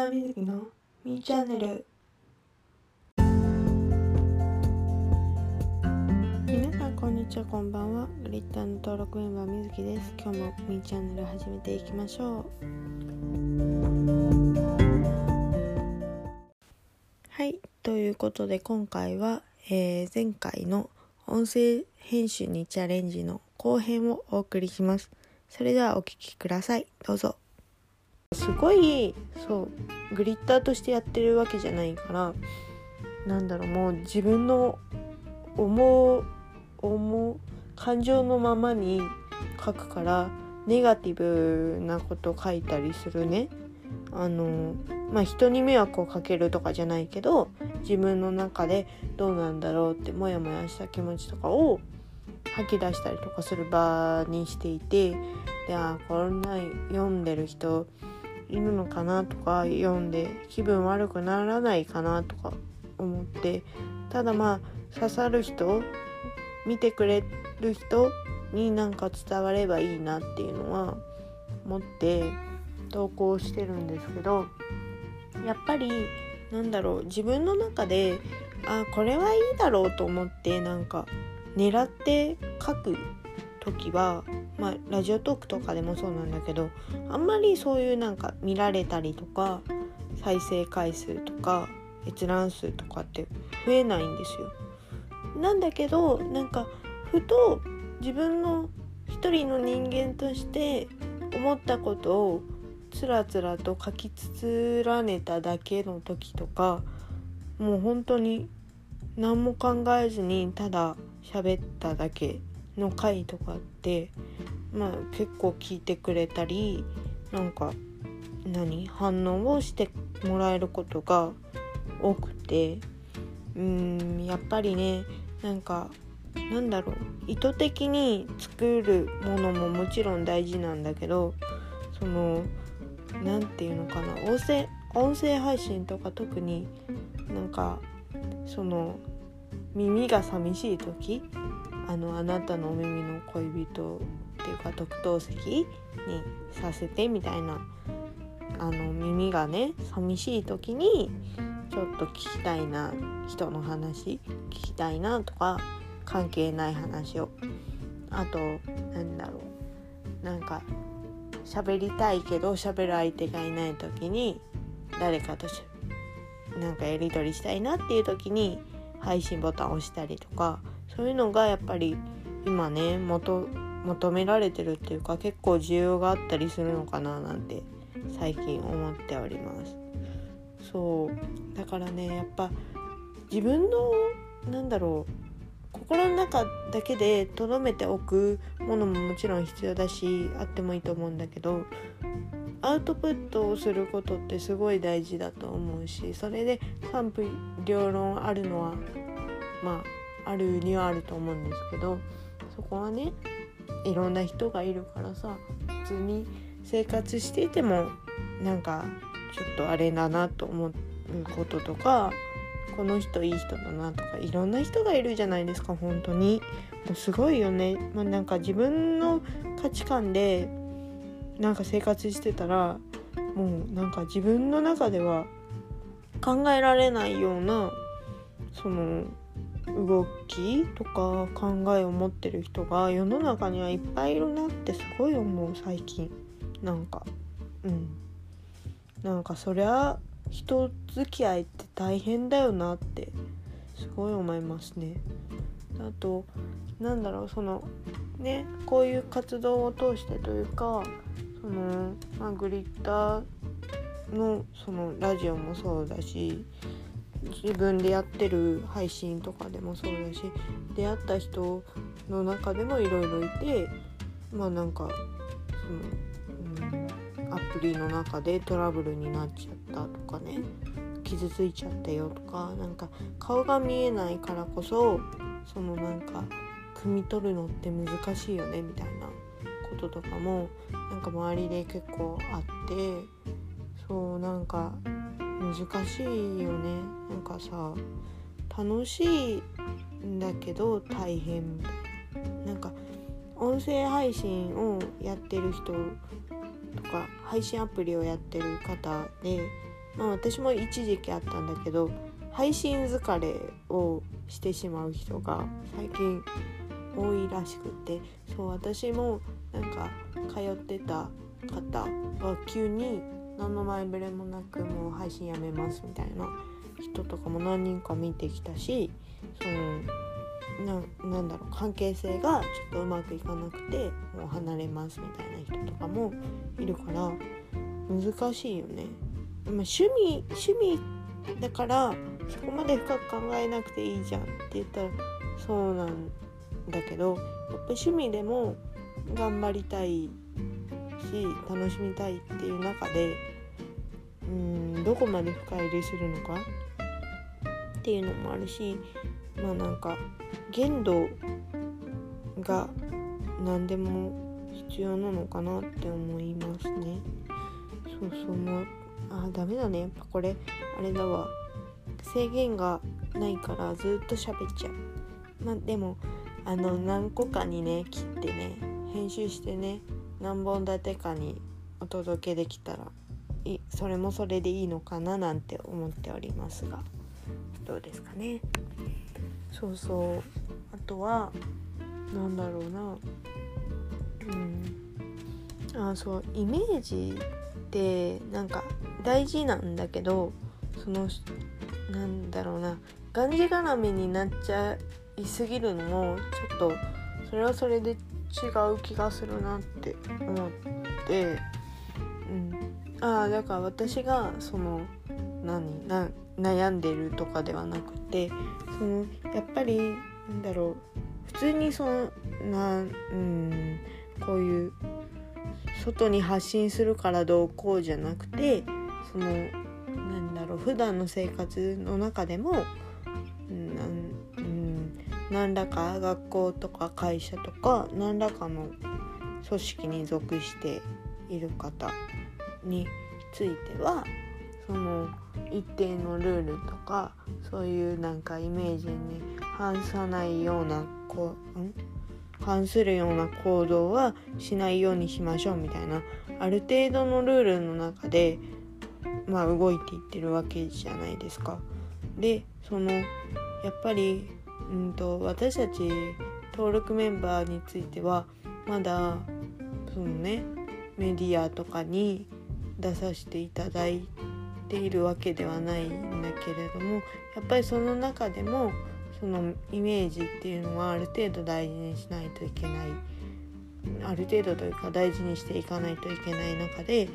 ターみずきのみーチャンネル。皆さんこんにちはこんばんは。グリッターの登録メンバーみずきです。今日もみーチャンネル始めていきましょう。はいということで今回は、えー前回の音声編集にチャレンジの後編をお送りします。それではお聞きください。どうぞ。すごいそうグリッターとしてやってるわけじゃないからなんだろうもう自分の思う思う感情のままに書くからネガティブなこと書いたりするね。あのまあ人に迷惑をかけるとかじゃないけど自分の中でどうなんだろうってモヤモヤした気持ちとかを吐き出したりとかする場にしていてであこんな読んでる人いるのかなとか読んで気分悪くならないかなとか思ってただまあ刺さる人見てくれる人になんか伝わればいいなっていうのは思って投稿してるんですけどやっぱりなんだろう自分の中であこれはいいだろうと思ってなんか狙って書く時はまあラジオトークとかでもそうなんだけどあんまりそういうなんか見られたりとか再生回数とか閲覧数とかって増えないんですよ。なんだけどなんかふと自分の一人の人間として思ったことをつらつらと書きつらねただけの時とかもう本当に何も考えずにただ喋っただけの回とかってまあ結構聞いてくれたりなんか何反応をしてもらえることが多くてうんやっぱりねなんかなんだろう意図的に作るものももちろん大事なんだけどその何て言うのかな音声音声配信とか特になんかその耳が寂しい時あのあなたのお耳の恋人っていうか特等席にさせてみたいなあの耳がね寂しい時にちょっと聞きたいな人の話聞きたいなとか関係ない話をあとなんだろうなんか喋りたいけど喋る相手がいない時に誰かとなんかやり取りしたいなっていう時に配信ボタンを押したりとかそういうのがやっぱり今ね求求められてるっていうか結構需要があったりするのかななんて最近思っております。そう。だからねやっぱ自分のなんだろう心の中だけで留めておくものももちろん必要だしあってもいいと思うんだけどアウトプットをすることってすごい大事だと思うしそれで賛否両論あるのはまああるにはあると思うんですけどそこはねいろんな人がいるからさ普通に生活していてもなんかちょっとあれだなと思うこととかこの人いい人だなとかいろんな人がいるじゃないですか本当に。もうすごいよね、まあ、なんか自分の価値観でなんか生活してたらもうなんか自分の中では考えられないようなその動きとか考えを持ってる人が世の中にはいっぱいいるなってすごい思う最近なんか。うん。なんかそりゃ人付き合いって大変だよなってすごい思いますね。あとなんだろうそのねこういう活動を通してというかその、まあ、グリッターのそのラジオもそうだし自分でやってる配信とかでもそうだし出会った人の中でもいろいろいてまあなんかその、うん、アプリの中でトラブルになっちゃったとかね傷ついちゃったよとかなんか顔が見えないからこそそのなんか汲み取るのって難しいよねみたいなこととかもなんか周りで結構あってそうなんか難しいよね。なんかさ楽しいんだけど大変。みたいななんか音声配信をやってる人とか配信アプリをやってる方でまあ私も一時期あったんだけど配信疲れをしてしまう人が最近多いらしくてそう私もなんか通ってた方は急に何の前触れもなくもう配信やめますみたいな人とかも何人か見てきたしそのななんだろう関係性がちょっとうまくいかなくてもう離れますみたいな人とかもいるから難しいよね。ま、趣味趣味だからそこまで深く考えなくていいじゃんって言ったらそうなんだけどやっぱ趣味でも頑張りたいし楽しみたいっていう中でうんどこまで深入りするのかっていうのもあるしまあなんか限度が何でも必要なのかなって思いますね。そうそうもうあダメだね。やっぱこれあれだわ。制限がないからずっと喋っちゃう。まあでもあの何個かにね切ってね編集してね何本立てかにお届けできたらいそれもそれでいいのかななんて思っておりますがどうですかね。そうそう。あとは何だろうな。うん。あそう。イメージってなんか大事なんだけどそのなんだろうな。がんじがらめになっちゃいすぎるのもちょっとそれはそれで違う気がするなって思ってうん。ああだから私がその何な悩んでるとかではなくてそのやっぱりなんだろう普通にそのなうんこういう外に発信するからどうこうじゃなくてそのなんだろう普段の生活の中でも、何らか学校とか会社とか何らかの組織に属している方についてはその一定のルールとかそういうなんかイメージに反さないようなこうん？反するような行動はしないようにしましょうみたいなある程度のルールの中でまあ動いていってるわけじゃないですか。でそのやっぱり、うんと、私たち登録メンバーについてはまだそのねメディアとかに出させていただいているわけではないんだけれどもやっぱりその中でもそのイメージっていうのはある程度大事にしないといけないある程度というか大事にしていかないといけない中で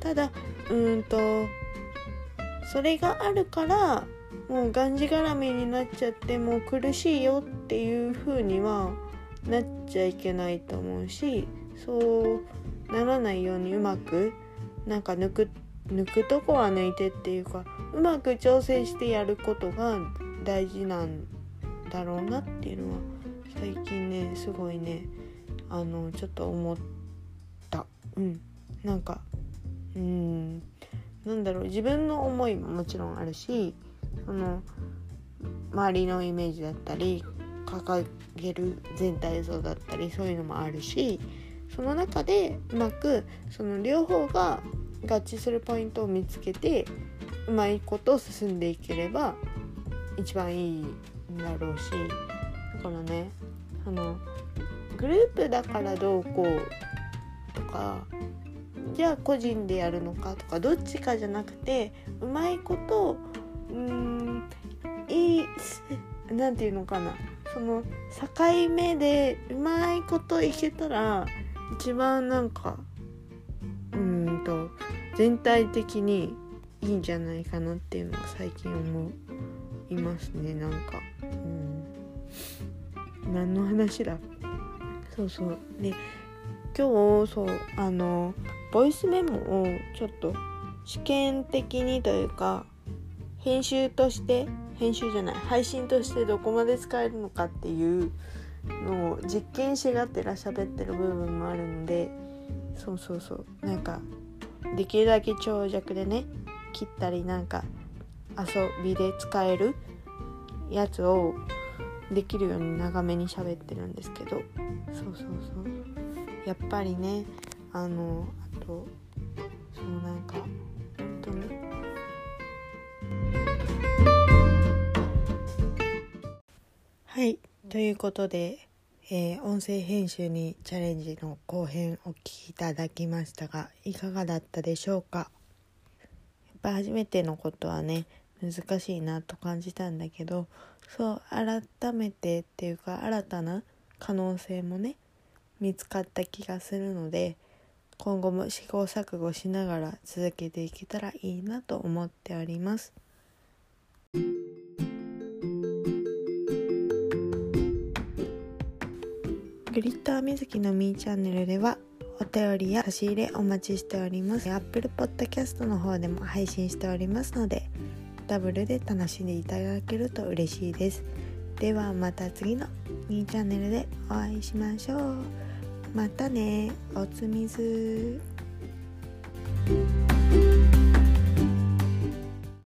ただうんとそれがあるからもうがんじがらめになっちゃってもう苦しいよっていう風にはなっちゃいけないと思うしそうならないようにうまくなんか抜く抜くとこは抜いてっていうかうまく調整してやることが大事なんだろうなっていうのは最近ねすごいねあのちょっと思った。うん。なんかうん。なんだろう自分の思いももちろんあるしその周りのイメージだったり掲げる全体像だったりそういうのもあるしその中でうまくその両方が合致するポイントを見つけてうまいこと進んでいければ一番いいんだろうしだからねあのグループだからどうこうとかじゃあ個人でやるのかとかどっちかじゃなくてうまいことうんいい何て言うのかな。その境目でうまいこといけたら一番なんかうんと全体的にいいんじゃないかなっていうのは最近思いますねなんか。うん。何の話だ？そうそう。で今日そうあのボイスメモをちょっと試験的にというか編集として編集じゃない配信としてどこまで使えるのかっていうのを実験しがってら喋ってる部分もあるのでそうそうそう。なんかできるだけ長尺でね切ったりなんか遊びで使えるやつをできるように長めに喋ってるんですけど。そうそうそう。やっぱりねあのあとということで、えー、音声編集にチャレンジの後編お聞きいただきましたがいかがだったでしょうか？やっぱ初めてのことはね難しいなと感じたんだけどそう改めてっていうか新たな可能性もね見つかった気がするので今後も試行錯誤しながら続けていけたらいいなと思っております。グリッターみずきのみーチャンネルではお便りや差し入れお待ちしております。Apple Podcast の方でも配信しておりますのでダブルで楽しんでいただけると嬉しいです。ではまた次のみーチャンネルでお会いしましょう。またねおつみず